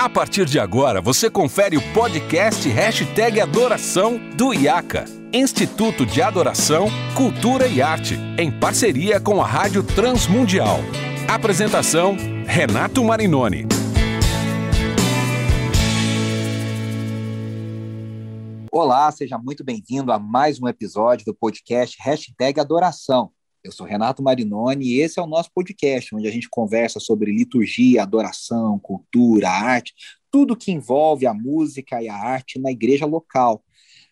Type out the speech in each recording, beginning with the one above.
A partir de agora, você confere o podcast Hashtag Adoração do IACA, Instituto de Adoração, Cultura e Arte, em parceria com a Rádio Transmundial. Apresentação, Renato Marinoni. Olá, seja muito bem-vindo a mais um episódio do podcast Hashtag Adoração. Eu sou Renato Marinoni e esse é o nosso podcast, onde a gente conversa sobre liturgia, adoração, cultura, arte, tudo que envolve a música e a arte na igreja local.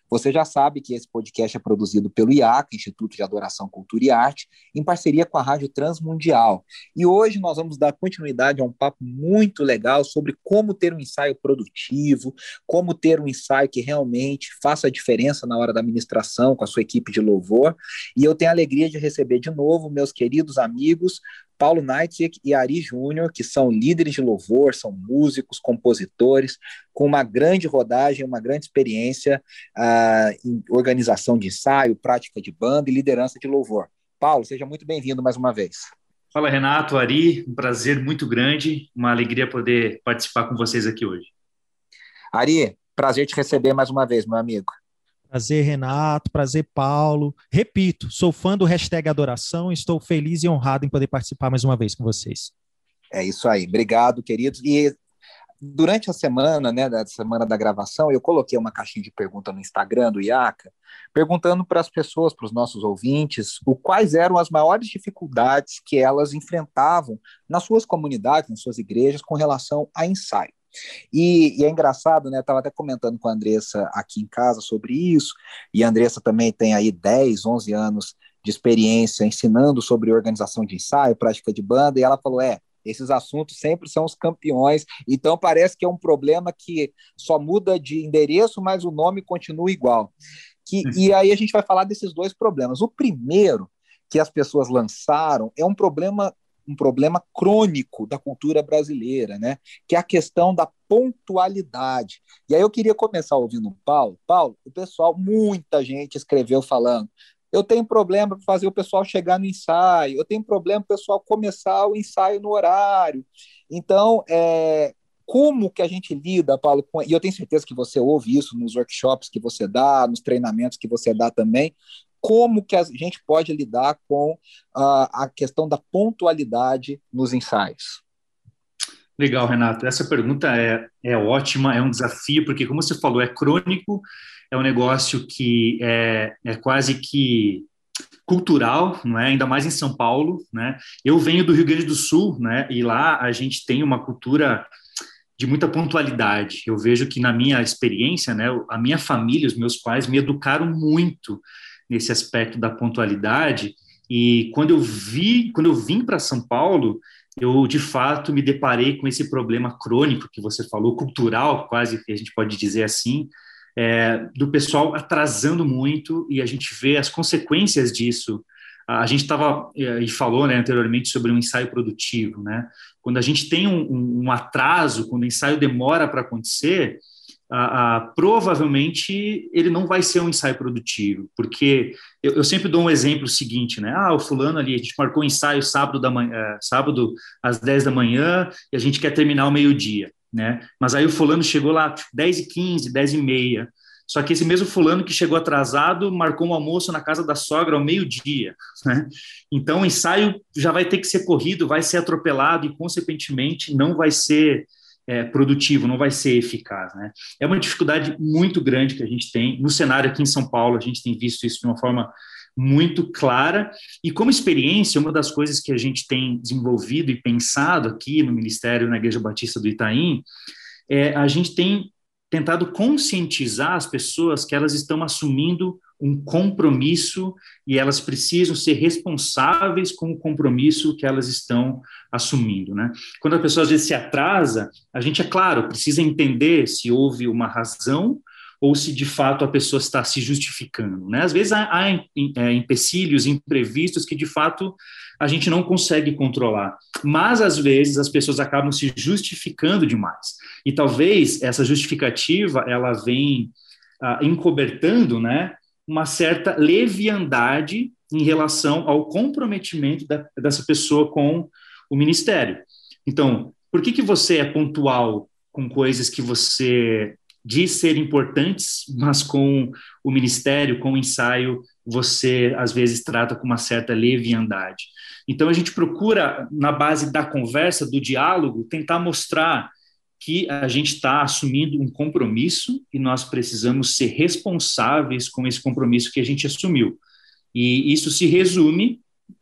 Você já sabe que esse podcast é produzido pelo IAC, Instituto de Adoração, Cultura e Arte, em parceria com a Rádio Transmundial. E hoje nós vamos dar continuidade a um papo muito legal sobre como ter um ensaio produtivo, como ter um ensaio que realmente faça a diferença na hora da administração com a sua equipe de louvor. E eu tenho a alegria de receber de novo meus queridos amigos Paulo Neitzik e Ari Júnior, que são líderes de louvor, são músicos, compositores, com uma grande rodagem, uma grande experiência uh, em organização de ensaio, prática de banda e liderança de louvor. Paulo, seja muito bem-vindo mais uma vez. Fala, Renato, Ari, um prazer muito grande, uma alegria poder participar com vocês aqui hoje. Ari, prazer te receber mais uma vez, meu amigo. Prazer, Renato. Prazer, Paulo. Repito, sou fã do hashtag Adoração e estou feliz e honrado em poder participar mais uma vez com vocês. É isso aí. Obrigado, queridos. E durante a semana, né, da semana da gravação, eu coloquei uma caixinha de pergunta no Instagram do IACA, perguntando para as pessoas, para os nossos ouvintes, o quais eram as maiores dificuldades que elas enfrentavam nas suas comunidades, nas suas igrejas, com relação a ensaio. E, e, é engraçado, né? Estava até comentando com a Andressa aqui em casa sobre isso, e a Andressa também tem aí 10, 11 anos de experiência ensinando sobre organização de ensaio, prática de banda, e ela falou: é, esses assuntos sempre são os campeões, então parece que é um problema que só muda de endereço, mas o nome continua igual. Que, e aí a gente vai falar desses dois problemas. O primeiro que as pessoas lançaram é um problema um problema crônico da cultura brasileira, né? Que é a questão da pontualidade. E aí eu queria começar ouvindo o Paulo. Paulo, o pessoal, muita gente escreveu falando. Eu tenho problema para fazer o pessoal chegar no ensaio. Eu tenho problema o pessoal começar o ensaio no horário. Então, é, como que a gente lida, Paulo, com... e eu tenho certeza que você ouve isso nos workshops que você dá, nos treinamentos que você dá também, como que a gente pode lidar com uh, a questão da pontualidade nos ensaios? Legal, Renato. Essa pergunta é, é ótima, é um desafio, porque, como você falou, é crônico, é um negócio que é, é quase que cultural, não é? ainda mais em São Paulo. Né? Eu venho do Rio Grande do Sul, né? e lá a gente tem uma cultura de muita pontualidade. Eu vejo que na minha experiência, né, a minha família, os meus pais me educaram muito nesse aspecto da pontualidade. E quando eu vi, quando eu vim para São Paulo, eu de fato me deparei com esse problema crônico que você falou, cultural, quase que a gente pode dizer assim, é, do pessoal atrasando muito e a gente vê as consequências disso. A gente estava é, e falou né, anteriormente sobre um ensaio produtivo, né? Quando a gente tem um, um atraso, quando o ensaio demora para acontecer, ah, ah, provavelmente ele não vai ser um ensaio produtivo, porque eu, eu, sempre dou um exemplo seguinte, né? Ah, o fulano ali, a gente marcou um ensaio sábado, da manhã, eh, sábado às 10 da manhã e a gente quer terminar ao meio-dia, né? Mas aí o fulano chegou lá 10 e 15, 10 e meia, só que esse mesmo fulano que chegou atrasado marcou um almoço na casa da sogra ao meio-dia, né? Então o ensaio já vai ter que ser corrido, vai ser atropelado e, consequentemente, não vai ser é, produtivo, não vai ser eficaz. Né? É uma dificuldade muito grande que a gente tem. No cenário aqui em São Paulo, a gente tem visto isso de uma forma muito clara. E como experiência, uma das coisas que a gente tem desenvolvido e pensado aqui no Ministério, na Igreja Batista do Itaim, é a gente tem tentado conscientizar as pessoas que elas estão assumindo um compromisso e elas precisam ser responsáveis com o compromisso que elas estão assumindo, né? Quando a pessoa às vezes se atrasa, a gente é claro precisa entender se houve uma razão ou se de fato a pessoa está se justificando, né? Às vezes há, há é, empecilhos imprevistos que de fato a gente não consegue controlar, mas às vezes as pessoas acabam se justificando demais e talvez essa justificativa ela vem ah, encobertando, né? uma certa leviandade em relação ao comprometimento da, dessa pessoa com o ministério. Então, por que, que você é pontual com coisas que você diz ser importantes, mas com o ministério, com o ensaio, você às vezes trata com uma certa leviandade. Então a gente procura, na base da conversa, do diálogo, tentar mostrar que a gente está assumindo um compromisso e nós precisamos ser responsáveis com esse compromisso que a gente assumiu. E isso se resume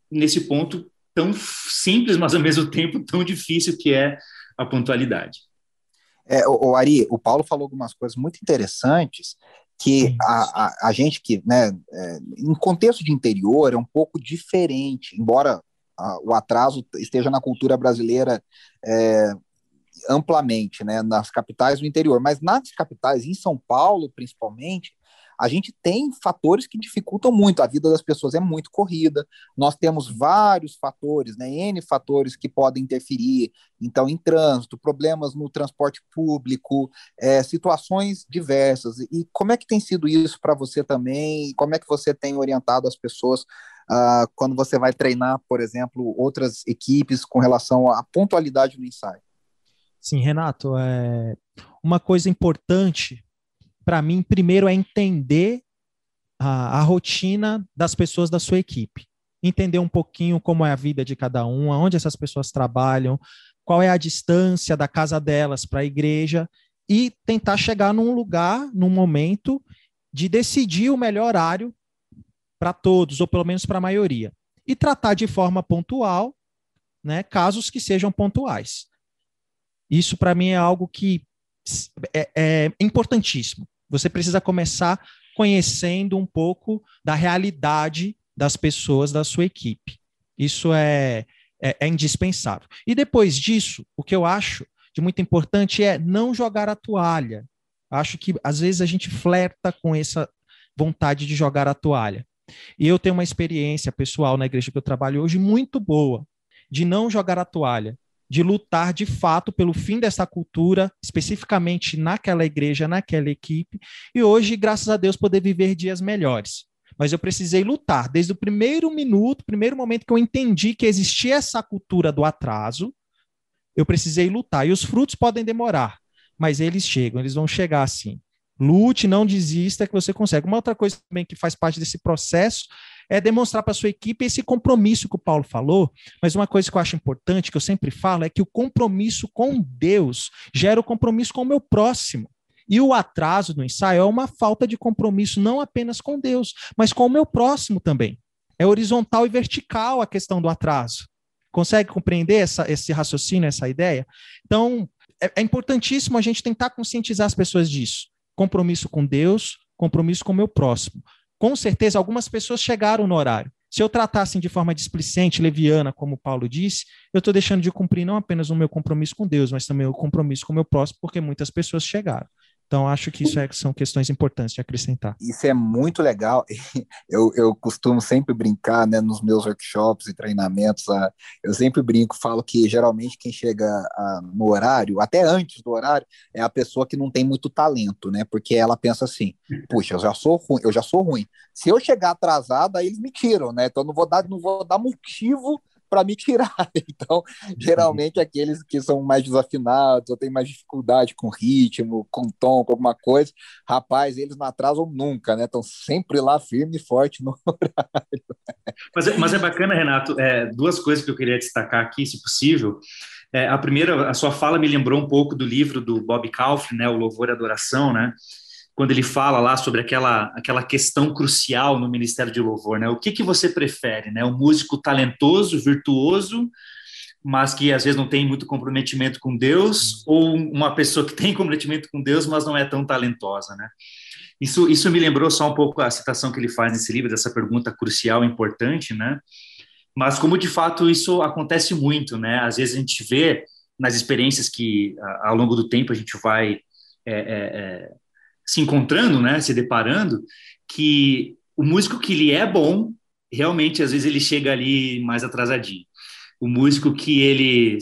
nesse ponto tão simples, mas ao mesmo tempo tão difícil que é a pontualidade. É, o, o Ari, o Paulo falou algumas coisas muito interessantes que a, a, a, gente que, né, é, em contexto de interior é um pouco diferente, embora a, o atraso esteja na cultura brasileira é, amplamente, né, nas capitais do interior, mas nas capitais, em São Paulo principalmente, a gente tem fatores que dificultam muito, a vida das pessoas é muito corrida, nós temos vários fatores, né, N fatores que podem interferir, então, em trânsito, problemas no transporte público, é, situações diversas. E como é que tem sido isso para você também? Como é que você tem orientado as pessoas uh, quando você vai treinar, por exemplo, outras equipes com relação à pontualidade no ensaio? Sim, Renato, é uma coisa importante para mim, primeiro é entender a, a, rotina das pessoas da sua equipe. Entender um pouquinho como é a vida de cada um, aonde essas pessoas trabalham, qual é a distância da casa delas para a igreja e tentar chegar num lugar, num momento de decidir o melhor horário para todos, ou pelo menos para a maioria. E tratar de forma pontual, né, casos que sejam pontuais. Isso, para mim, é algo que é, é importantíssimo. Você precisa começar conhecendo um pouco da realidade das pessoas da sua equipe. Isso é, é, é, indispensável. E depois disso, o que eu acho de muito importante é não jogar a toalha. Acho que às vezes a gente flerta com essa vontade de jogar a toalha. E eu tenho uma experiência pessoal na igreja que eu trabalho hoje muito boa de não jogar a toalha, de lutar de fato pelo fim dessa cultura, especificamente naquela igreja, naquela equipe, e hoje, graças a Deus, poder viver dias melhores. Mas eu precisei lutar desde o primeiro minuto, primeiro momento que eu entendi que existia essa cultura do atraso, eu precisei lutar. E os frutos podem demorar, mas eles chegam, eles vão chegar assim. Lute, não desista, que você consegue. Uma outra coisa também que faz parte desse processo é demonstrar para sua equipe esse compromisso que o Paulo falou. Mas uma coisa que eu acho importante, que eu sempre falo, é que o compromisso com Deus gera o compromisso com o meu próximo. E o atraso no ensaio é uma falta de compromisso não apenas com Deus, mas com o meu próximo também. É horizontal e vertical a questão do atraso. Consegue compreender essa, esse raciocínio, essa ideia? Então, é, é importantíssimo a gente tentar conscientizar as pessoas disso. Compromisso com Deus, compromisso com o meu próximo com certeza algumas pessoas chegaram no horário. Se eu tratasse de forma displicente, leviana, como Paulo disse, eu estou deixando de cumprir não apenas o meu compromisso com Deus, mas também o compromisso com o meu próximo, porque muitas pessoas chegaram. Então, acho que isso é, são questões importantes de acrescentar. Isso é muito legal. Eu, eu costumo sempre brincar né, nos meus workshops e treinamentos. Eu sempre brinco, falo que geralmente quem chega no horário, até antes do horário, é a pessoa que não tem muito talento, né? Porque ela pensa assim: puxa, eu já sou ruim, eu já sou ruim. Se eu chegar atrasado, aí eles me tiram, né? Então não vou dar, não vou dar motivo para me tirar. Então, geralmente aqueles que são mais desafinados ou têm mais dificuldade com ritmo, com tom, com alguma coisa, rapaz, eles não atrasam nunca, né? Estão sempre lá firme e forte no horário. Mas, é, mas é bacana, Renato, é, duas coisas que eu queria destacar aqui, se possível. É, a primeira, a sua fala me lembrou um pouco do livro do Bob Kaufman, né, O Louvor e Adoração, né? Quando ele fala lá sobre aquela, aquela questão crucial no Ministério de Louvor, né? O que, que você prefere, né? Um músico talentoso, virtuoso, mas que às vezes não tem muito comprometimento com Deus, ou uma pessoa que tem comprometimento com Deus, mas não é tão talentosa, né? Isso, isso me lembrou só um pouco a citação que ele faz nesse livro, dessa pergunta crucial, importante, né? Mas como de fato isso acontece muito, né? Às vezes a gente vê nas experiências que ao longo do tempo a gente vai é, é, é se encontrando, né, se deparando, que o músico que ele é bom, realmente às vezes ele chega ali mais atrasadinho. O músico que ele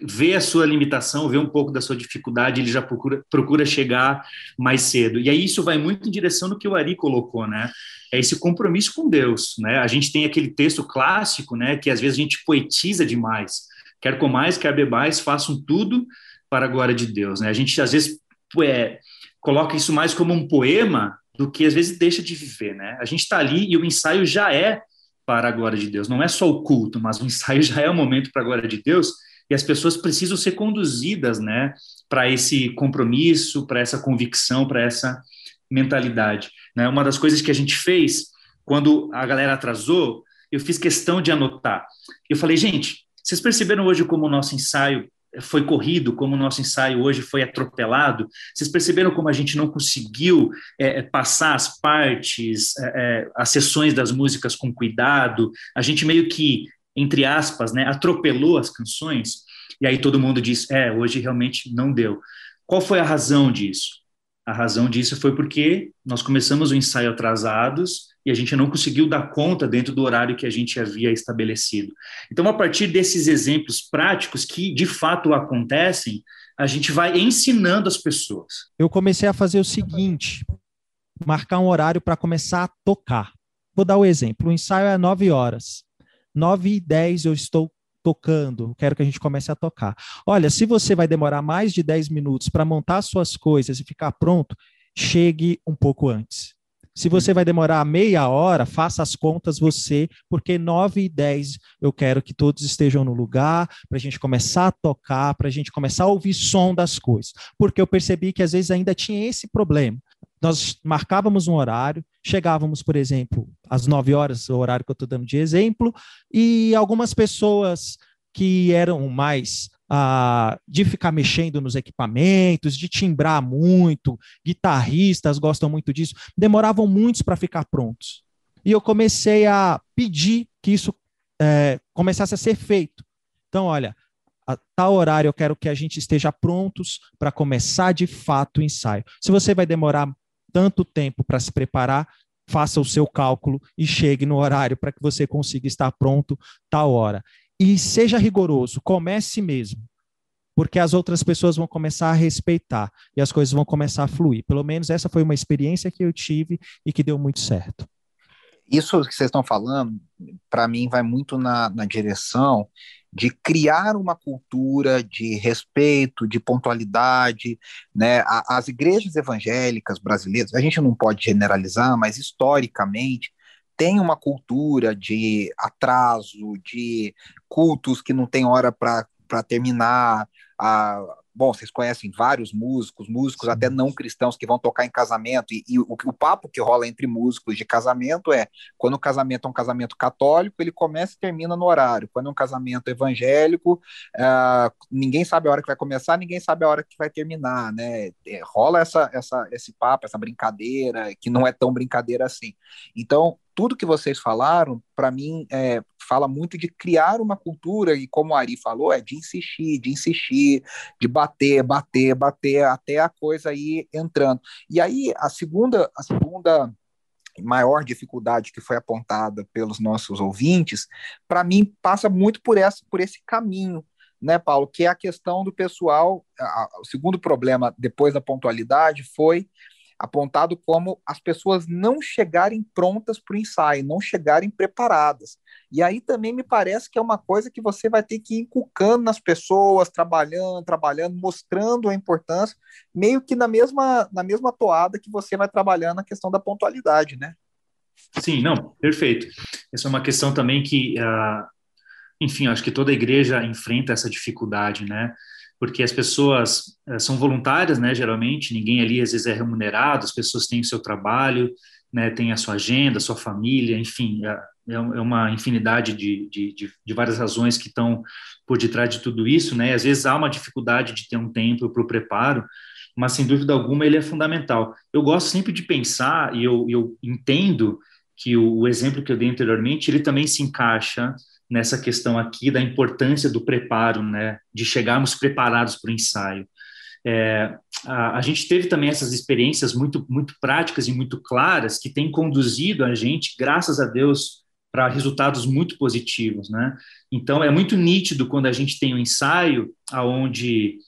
vê a sua limitação, vê um pouco da sua dificuldade, ele já procura, procura chegar mais cedo. E aí isso vai muito em direção do que o Ari colocou, né? É esse compromisso com Deus, né? A gente tem aquele texto clássico, né, que às vezes a gente poetiza demais. Quer comais, quer bebais, façam tudo para a glória de Deus. Né? A gente às vezes é, coloca isso mais como um poema do que às vezes deixa de viver. Né? A gente está ali e o ensaio já é para a glória de Deus. Não é só o culto, mas o ensaio já é o momento para a glória de Deus e as pessoas precisam ser conduzidas, né, para esse compromisso, para essa convicção, para essa mentalidade. Né? Uma das coisas que a gente fez quando a galera atrasou, eu fiz questão de anotar. Eu falei, gente, vocês perceberam hoje como o nosso ensaio foi corrido, como o nosso ensaio hoje foi atropelado? Vocês perceberam como a gente não conseguiu é, é passar as partes, é, é, as sessões das músicas com cuidado? A gente meio que, entre aspas, né, atropelou as canções? E aí todo mundo diz: é, hoje realmente não deu. Qual foi a razão disso? A razão disso foi porque nós começamos o ensaio atrasados e a gente não conseguiu dar conta dentro do horário que a gente havia estabelecido. Então, a partir desses exemplos práticos que de fato acontecem, a gente vai ensinando as pessoas. Eu comecei a fazer o seguinte: marcar um horário para começar a tocar. Vou dar o um exemplo: o ensaio é 9 horas. 9 e 10 eu estou tocando, quero que a gente comece a tocar. Olha, se você vai demorar mais de 10 minutos para montar suas coisas e ficar pronto, chegue um pouco antes. Se você vai demorar meia hora, faça as contas você, porque 9 e 10 eu quero que todos estejam no lugar, para a gente começar a tocar, para a gente começar a ouvir som das coisas. Porque eu percebi que às vezes ainda tinha esse problema. Nós marcávamos um horário, chegávamos, por exemplo, às 9 horas, o horário que eu estou dando de exemplo, e algumas pessoas que eram mais ah, de ficar mexendo nos equipamentos, de timbrar muito, guitarristas gostam muito disso, demoravam muitos para ficar prontos. E eu comecei a pedir que isso é, começasse a ser feito. Então, olha, a tal horário eu quero que a gente esteja prontos para começar de fato o ensaio. Se você vai demorar tanto tempo para se preparar, faça o seu cálculo e chegue no horário para que você consiga estar pronto tal hora. E seja rigoroso, comece mesmo, porque as outras pessoas vão começar a respeitar e as coisas vão começar a fluir. Pelo menos essa foi uma experiência que eu tive e que deu muito certo. Isso que vocês estão falando, para mim, vai muito na, na direção de criar uma cultura de respeito, de pontualidade, né? As igrejas evangélicas brasileiras, a gente não pode generalizar, mas historicamente tem uma cultura de atraso, de cultos que não tem hora para terminar. A, bom, vocês conhecem vários músicos, músicos até não cristãos que vão tocar em casamento, e, e o, o, papo que rola entre músicos de casamento é, quando o casamento é um casamento católico, ele começa e termina no horário, quando é um casamento evangélico, uh, ninguém sabe a hora que vai começar, ninguém sabe a hora que vai terminar, né, é, rola essa, essa, esse papo, essa brincadeira, que não é tão brincadeira assim. Então, tudo que vocês falaram, para mim, é, fala muito de criar uma cultura, e como a Ari falou, é de insistir, de insistir, de bater, bater, bater, até a coisa ir entrando. E aí, a segunda, a segunda maior dificuldade que foi apontada pelos nossos ouvintes, para mim, passa muito por, essa, por esse caminho, né, Paulo, que é a questão do pessoal. A, o segundo problema, depois da pontualidade, foi apontado como as pessoas não chegarem prontas para o ensaio, não chegarem preparadas. E aí também me parece que é uma coisa que você vai ter que ir inculcando nas pessoas, trabalhando, trabalhando, mostrando a importância, meio que na mesma, na mesma toada que você vai trabalhando a questão da pontualidade, né? Sim, não, perfeito. Essa é uma questão também que, uh, enfim, acho que toda igreja enfrenta essa dificuldade, né? Porque as pessoas uh, são voluntárias, né, geralmente, ninguém ali às vezes é remunerado, as pessoas têm o seu trabalho, né, têm a sua agenda, a sua família, enfim, é, é, é uma infinidade de, de, de, de, várias razões que estão por detrás de tudo isso, né, às vezes há uma dificuldade de ter um tempo para o preparo, mas sem dúvida alguma ele é fundamental. Eu gosto sempre de pensar, e eu, eu entendo que o, o exemplo que eu dei anteriormente, ele também se encaixa nessa questão aqui da importância do preparo, né, de chegarmos preparados para o ensaio. É, a, a, gente teve também essas experiências muito, muito práticas e muito claras que têm conduzido a gente, graças a Deus, para resultados muito positivos, né? Então é muito nítido quando a gente tem um ensaio aonde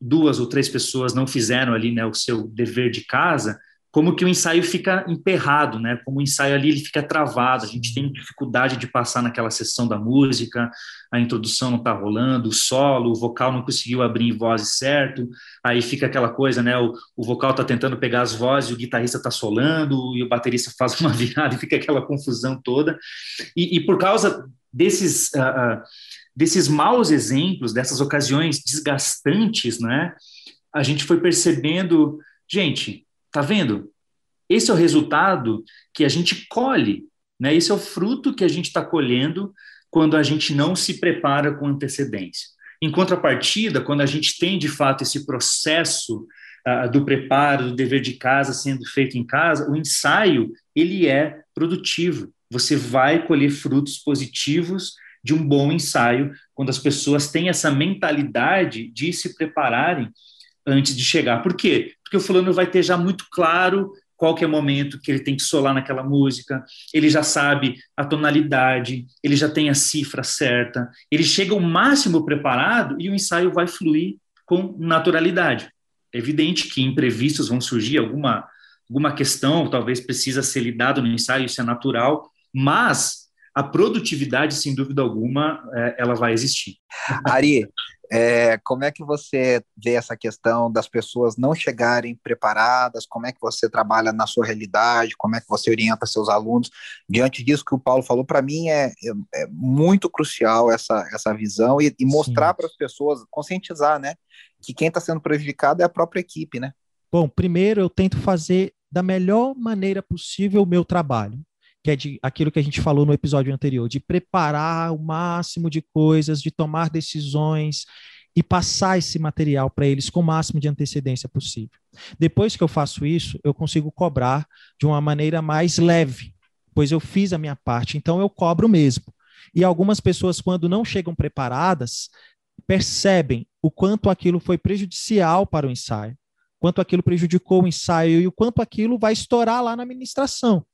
duas ou três pessoas não fizeram ali né, o seu dever de casa, como que o ensaio fica emperrado, né? Como o ensaio ali ele fica travado, a gente tem dificuldade de passar naquela sessão da música, a introdução não está rolando, o solo, o vocal não conseguiu abrir em voz certo, aí fica aquela coisa, né? O, o vocal está tentando pegar as vozes, o guitarrista está solando e o baterista faz uma virada e fica aquela confusão toda. E, e por causa desses uh, uh, desses maus exemplos, dessas ocasiões desgastantes, né? A gente foi percebendo, gente Tá vendo? Esse é o resultado que a gente colhe, né? Esse é o fruto que a gente está colhendo quando a gente não se prepara com antecedência. Em contrapartida, quando a gente tem de fato esse processo uh, do preparo, do dever de casa sendo feito em casa, o ensaio ele é produtivo. Você vai colher frutos positivos de um bom ensaio quando as pessoas têm essa mentalidade de se prepararem antes de chegar. Por quê? Porque o fulano vai ter já muito claro qual que é o momento que ele tem que solar naquela música, ele já sabe a tonalidade, ele já tem a cifra certa, ele chega o máximo preparado e o ensaio vai fluir com naturalidade. É evidente que imprevistos vão surgir, alguma, alguma questão talvez precisa ser lidado no ensaio, isso é natural, mas a produtividade, sem dúvida alguma, é, ela vai existir. Ari, é, como é que você vê essa questão das pessoas não chegarem preparadas? Como é que você trabalha na sua realidade? Como é que você orienta seus alunos? Diante disso que o Paulo falou, para mim é, é, é, muito crucial essa, essa visão e, e mostrar para as pessoas, conscientizar, né? Que quem está sendo prejudicado é a própria equipe, né? Bom, primeiro eu tento fazer da melhor maneira possível o meu trabalho que é de aquilo que a gente falou no episódio anterior, de preparar o máximo de coisas, de tomar decisões e passar esse material para eles com o máximo de antecedência possível. Depois que eu faço isso, eu consigo cobrar de uma maneira mais leve, pois eu fiz a minha parte, então eu cobro mesmo. E algumas pessoas, quando não chegam preparadas, percebem o quanto aquilo foi prejudicial para o ensaio, quanto aquilo prejudicou o ensaio e o quanto aquilo vai estourar lá na administração.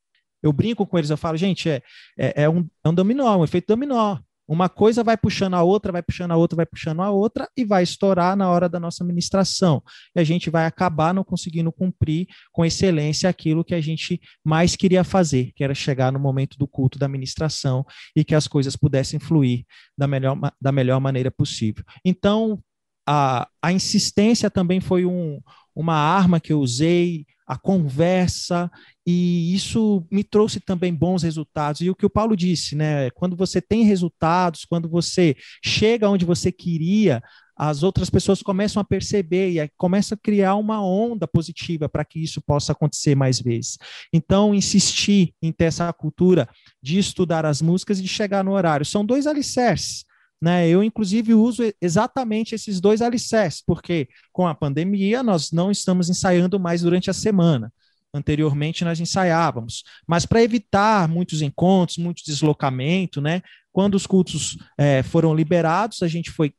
Eu brinco com eles, eu falo, gente, é, é, é, um, é um dominó, um efeito dominó. Uma coisa vai puxando a outra, vai puxando a outra, vai puxando a outra e vai estourar na hora da nossa administração. E a gente vai acabar não conseguindo cumprir com excelência aquilo que a gente mais queria fazer, que era chegar no momento do culto da administração e que as coisas pudessem fluir da melhor, da melhor maneira possível. Então, a, a insistência também foi um, uma arma que eu usei a conversa, e isso me trouxe também bons resultados. E o que o Paulo disse, né? Quando você tem resultados, quando você chega onde você queria, as outras pessoas começam a perceber e começa a criar uma onda positiva para que isso possa acontecer mais vezes. Então, insistir em ter essa cultura de estudar as músicas e de chegar no horário são dois alicerces. Né? Eu, inclusive, uso exatamente esses dois alicerces, porque com a pandemia nós não estamos ensaiando mais durante a semana. Anteriormente nós ensaiávamos, mas para evitar muitos encontros, muito deslocamento, né? Quando os cultos é, foram liberados, a gente foi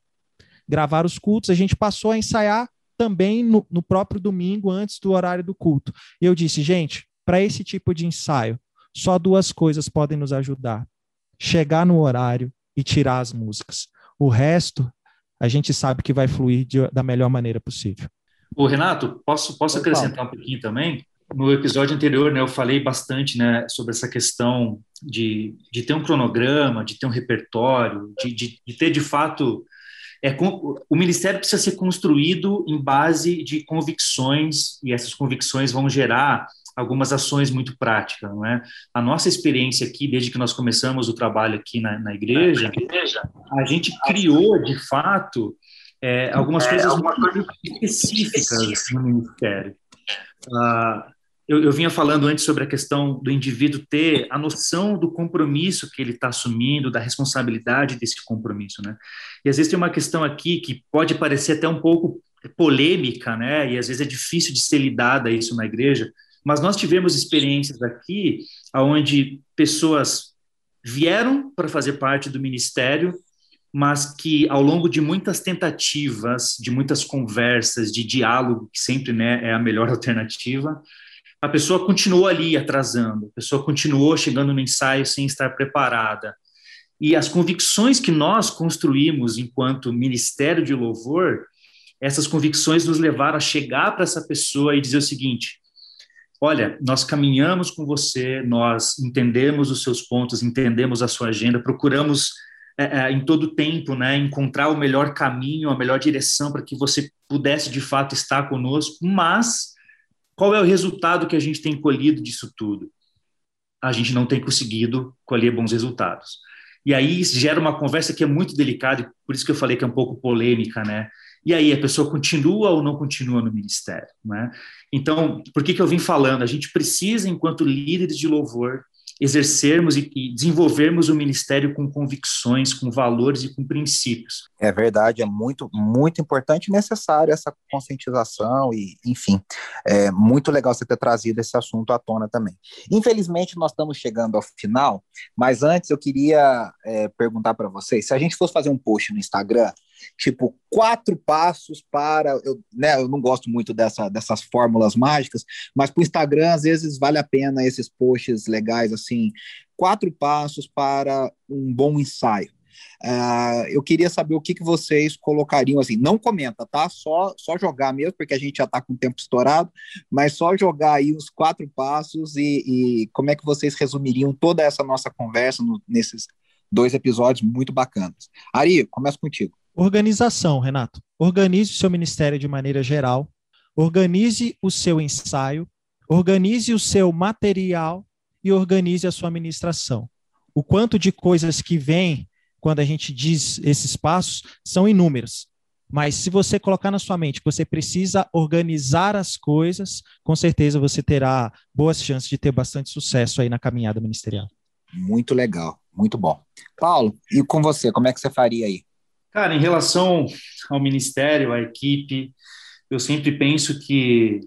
gravar os cultos, a gente passou a ensaiar também no, no próprio domingo, antes do horário do culto. E eu disse, gente, para esse tipo de ensaio, só duas coisas podem nos ajudar: chegar no horário e tirar as músicas. O resto, a gente sabe que vai fluir de, da melhor maneira possível. O Renato, posso, posso acrescentar um pouquinho também? No episódio anterior, né, eu falei bastante né, sobre essa questão de, de ter um cronograma, de ter um repertório, de, de, de ter de fato. É, o ministério precisa ser construído em base de convicções, e essas convicções vão gerar algumas ações muito práticas, não é? A nossa experiência aqui, desde que nós começamos o trabalho aqui na, na igreja, a gente criou, de fato, é, algumas é, coisas muito específicas no ministério. Ah, eu, eu, vinha falando antes sobre a questão do indivíduo ter a noção do compromisso que ele está assumindo, da responsabilidade desse compromisso, né? E às vezes tem uma questão aqui que pode parecer até um pouco polêmica, né? E às vezes é difícil de ser lidada isso na igreja, mas nós tivemos experiências aqui onde pessoas vieram para fazer parte do ministério, mas que ao longo de muitas tentativas, de muitas conversas, de diálogo, que sempre né, é a melhor alternativa, a pessoa continuou ali atrasando, a pessoa continuou chegando no ensaio sem estar preparada. E as convicções que nós construímos enquanto ministério de louvor, essas convicções nos levaram a chegar para essa pessoa e dizer o seguinte: olha, nós caminhamos com você, nós entendemos os seus pontos, entendemos a sua agenda, procuramos é, é, em todo tempo, né, encontrar o melhor caminho, a melhor direção para que você pudesse de fato estar conosco, mas qual é o resultado que a gente tem colhido disso tudo? A gente não tem conseguido colher bons resultados. E aí gera uma conversa que é muito delicada, por isso que eu falei que é um pouco polêmica, né? E aí a pessoa continua ou não continua no ministério, né? Então, por que que eu vim falando? A gente precisa, enquanto líderes de louvor, exercermos e, e, desenvolvermos o ministério com convicções, com valores e com princípios. É verdade, é muito, muito importante e necessário essa conscientização e, enfim, é muito legal você ter trazido esse assunto à tona também. Infelizmente, nós estamos chegando ao final, mas antes eu queria é, perguntar para vocês, se a gente fosse fazer um post no Instagram tipo quatro passos para eu, né, eu não gosto muito dessa, dessas fórmulas mágicas, mas para o Instagram às vezes vale a pena esses posts legais assim, quatro passos para um bom ensaio. Uh, eu queria saber o que, que vocês colocariam assim. Não comenta, tá? Só, só jogar mesmo, porque a gente já está com o tempo estourado, mas só jogar aí os quatro passos e, e como é que vocês resumiriam toda essa nossa conversa no, nesses dois episódios muito bacanas. Ari, começa contigo. Organização, Renato. Organize o seu ministério de maneira geral, organize o seu ensaio, organize o seu material e organize a sua administração. O quanto de coisas que vem quando a gente diz esses passos são inúmeros. Mas se você colocar na sua mente que você precisa organizar as coisas, com certeza você terá boas chances de ter bastante sucesso aí na caminhada ministerial. Muito legal, muito bom. Paulo, e com você, como é que você faria aí? Cara, em relação ao ministério, à equipe, eu sempre penso que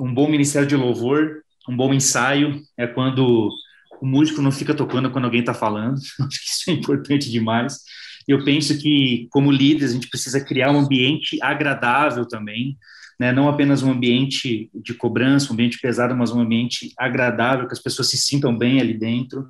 um bom ministério de louvor, um bom ensaio é quando o músico não fica tocando quando alguém está falando. Acho que isso é importante demais. Eu penso que, como líderes, a gente precisa criar um ambiente agradável também, né? não apenas um ambiente de cobrança, um ambiente pesado, mas um ambiente agradável, que as pessoas se sintam bem ali dentro.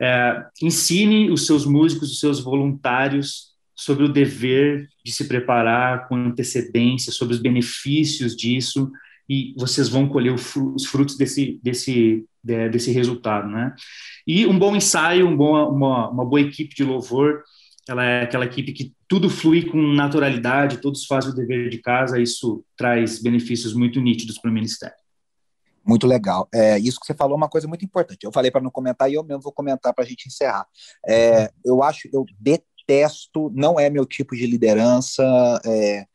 É, ensine os seus músicos, os seus voluntários sobre o dever de se preparar com antecedência, sobre os benefícios disso, e vocês vão colher os frutos desse, desse, desse resultado, né? E um bom ensaio, um bom, uma, uma boa equipe de louvor, ela é aquela equipe que tudo flui com naturalidade, todos fazem o dever de casa, isso traz benefícios muito nítidos para o ministério. Muito legal. É, isso que você falou é uma coisa muito importante. Eu falei para não comentar e eu mesmo vou comentar para a gente encerrar. É, eu acho, eu detesto, não é meu tipo de liderança. É,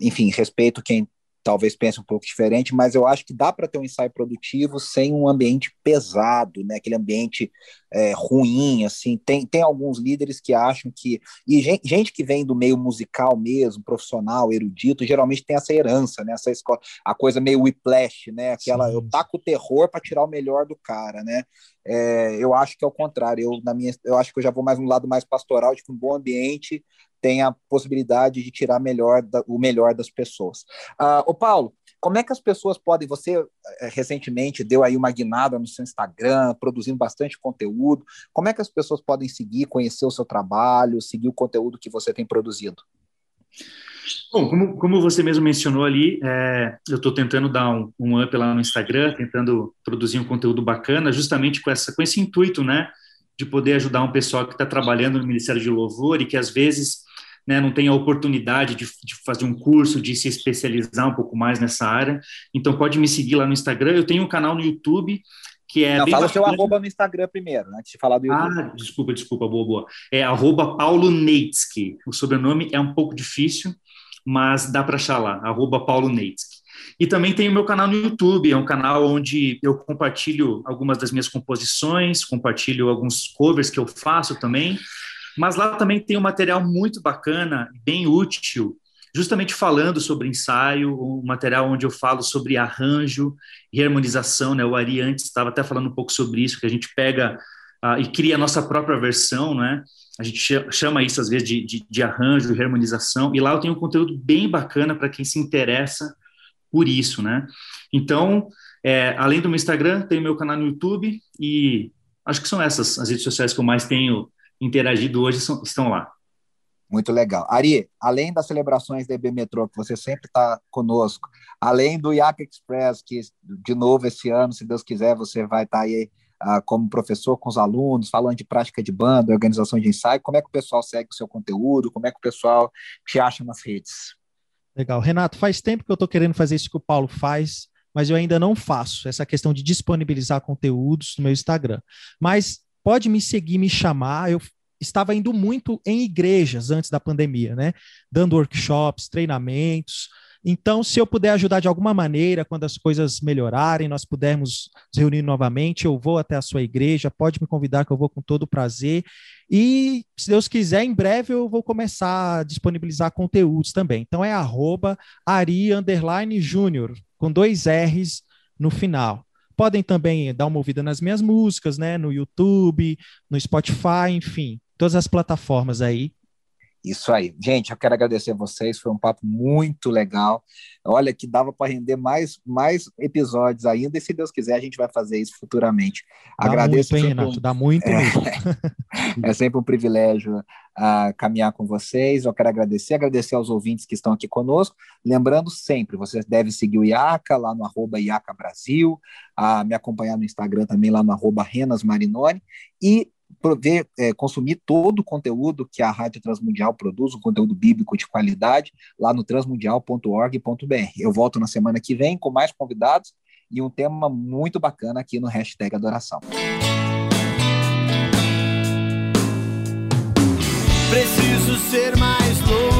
enfim, respeito quem talvez pense um pouco diferente, mas eu acho que dá para ter um ensaio produtivo sem um ambiente pesado, né? Aquele ambiente é, ruim, assim. Tem, tem alguns líderes que acham que e gente, gente, que vem do meio musical mesmo, profissional, erudito, geralmente tem essa herança, né? Essa escola, a coisa meio whiplash, né? Aquela Sim. eu taco o terror para tirar o melhor do cara, né? É, eu acho que é o contrário. Eu, na minha, eu acho que eu já vou mais um lado mais pastoral, de que um bom ambiente tem a possibilidade de tirar melhor da, o melhor das pessoas. Uh, ô Paulo, como é que as pessoas podem? Você eh, recentemente deu aí uma guinada no seu Instagram, produzindo bastante conteúdo. Como é que as pessoas podem seguir, conhecer o seu trabalho, seguir o conteúdo que você tem produzido? Bom, como, como você mesmo mencionou ali, é, eu estou tentando dar um, um up lá no Instagram, tentando produzir um conteúdo bacana, justamente com, essa, com esse intuito, né, de poder ajudar um pessoal que está trabalhando no Ministério de Louvor e que às vezes né, não tem a oportunidade de, de, fazer um curso, de se especializar um pouco mais nessa área. Então pode me seguir lá no Instagram. Eu tenho um canal no YouTube que é. Não, fala o seu arroba no Instagram primeiro, antes de falar do YouTube. Ah, desculpa, desculpa, boa, boa. É arroba Paulo Neitsky. O sobrenome é um pouco difícil, mas dá para achar lá, arroba Paulo Neitsky. E também tem o meu canal no YouTube, é um canal onde eu compartilho algumas das minhas composições, compartilho alguns covers que eu faço também, mas lá também tem um material muito bacana, bem útil, justamente falando sobre ensaio, um material onde eu falo sobre arranjo e harmonização, né? O Ari antes estava até falando um pouco sobre isso, que a gente pega uh, e cria a nossa própria versão, né? A gente chama isso às vezes de, de, de arranjo, de harmonização, e lá eu tenho um conteúdo bem bacana para quem se interessa por isso, né? Então, é, além do meu Instagram, tem o meu canal no YouTube e acho que são essas as redes sociais que eu mais tenho interagido hoje são, estão lá. Muito legal. Ari, além das celebrações da EB Metrô, que você sempre está conosco, além do Yak Express, que de novo esse ano, se Deus quiser, você vai estar tá aí uh, como professor com os alunos, falando de prática de banda, organização de ensaio, como é que o pessoal segue o seu conteúdo, como é que o pessoal te acha nas redes? Legal. Renato, faz tempo que eu estou querendo fazer isso que o Paulo faz, mas eu ainda não faço, essa questão de disponibilizar conteúdos no meu Instagram. Mas pode me seguir, me chamar, eu estava indo muito em igrejas antes da pandemia, né? Dando workshops, treinamentos. Então, se eu puder ajudar de alguma maneira, quando as coisas melhorarem, nós pudermos nos reunir novamente, eu vou até a sua igreja, pode me convidar que eu vou com todo prazer. E, se Deus quiser, em breve eu vou começar a disponibilizar conteúdos também. Então, é arroba Ari Júnior, com dois R's no final. Podem também dar uma ouvida nas minhas músicas, né? No YouTube, no Spotify, enfim todas as plataformas aí. Isso aí. Gente, eu quero agradecer a vocês, foi um papo muito legal. Olha, que dava para render mais, mais episódios ainda, e se Deus quiser, a gente vai fazer isso futuramente. Dá Agradeço muito, hein, Renato? Dá muito é, é sempre um privilégio uh, caminhar com vocês. Eu quero agradecer, agradecer aos ouvintes que estão aqui conosco. Lembrando sempre, você deve seguir o IACA lá no arroba IACA Brasil, uh, me acompanhar no Instagram também lá no arroba Renas Marinoni, e ver, é, consumir todo o conteúdo que a Rádio Transmundial produz, um conteúdo bíblico de qualidade, lá no transmundial.org.br. Eu volto na semana que vem com mais convidados e um tema muito bacana aqui no hashtag Adoração. Preciso ser mais louco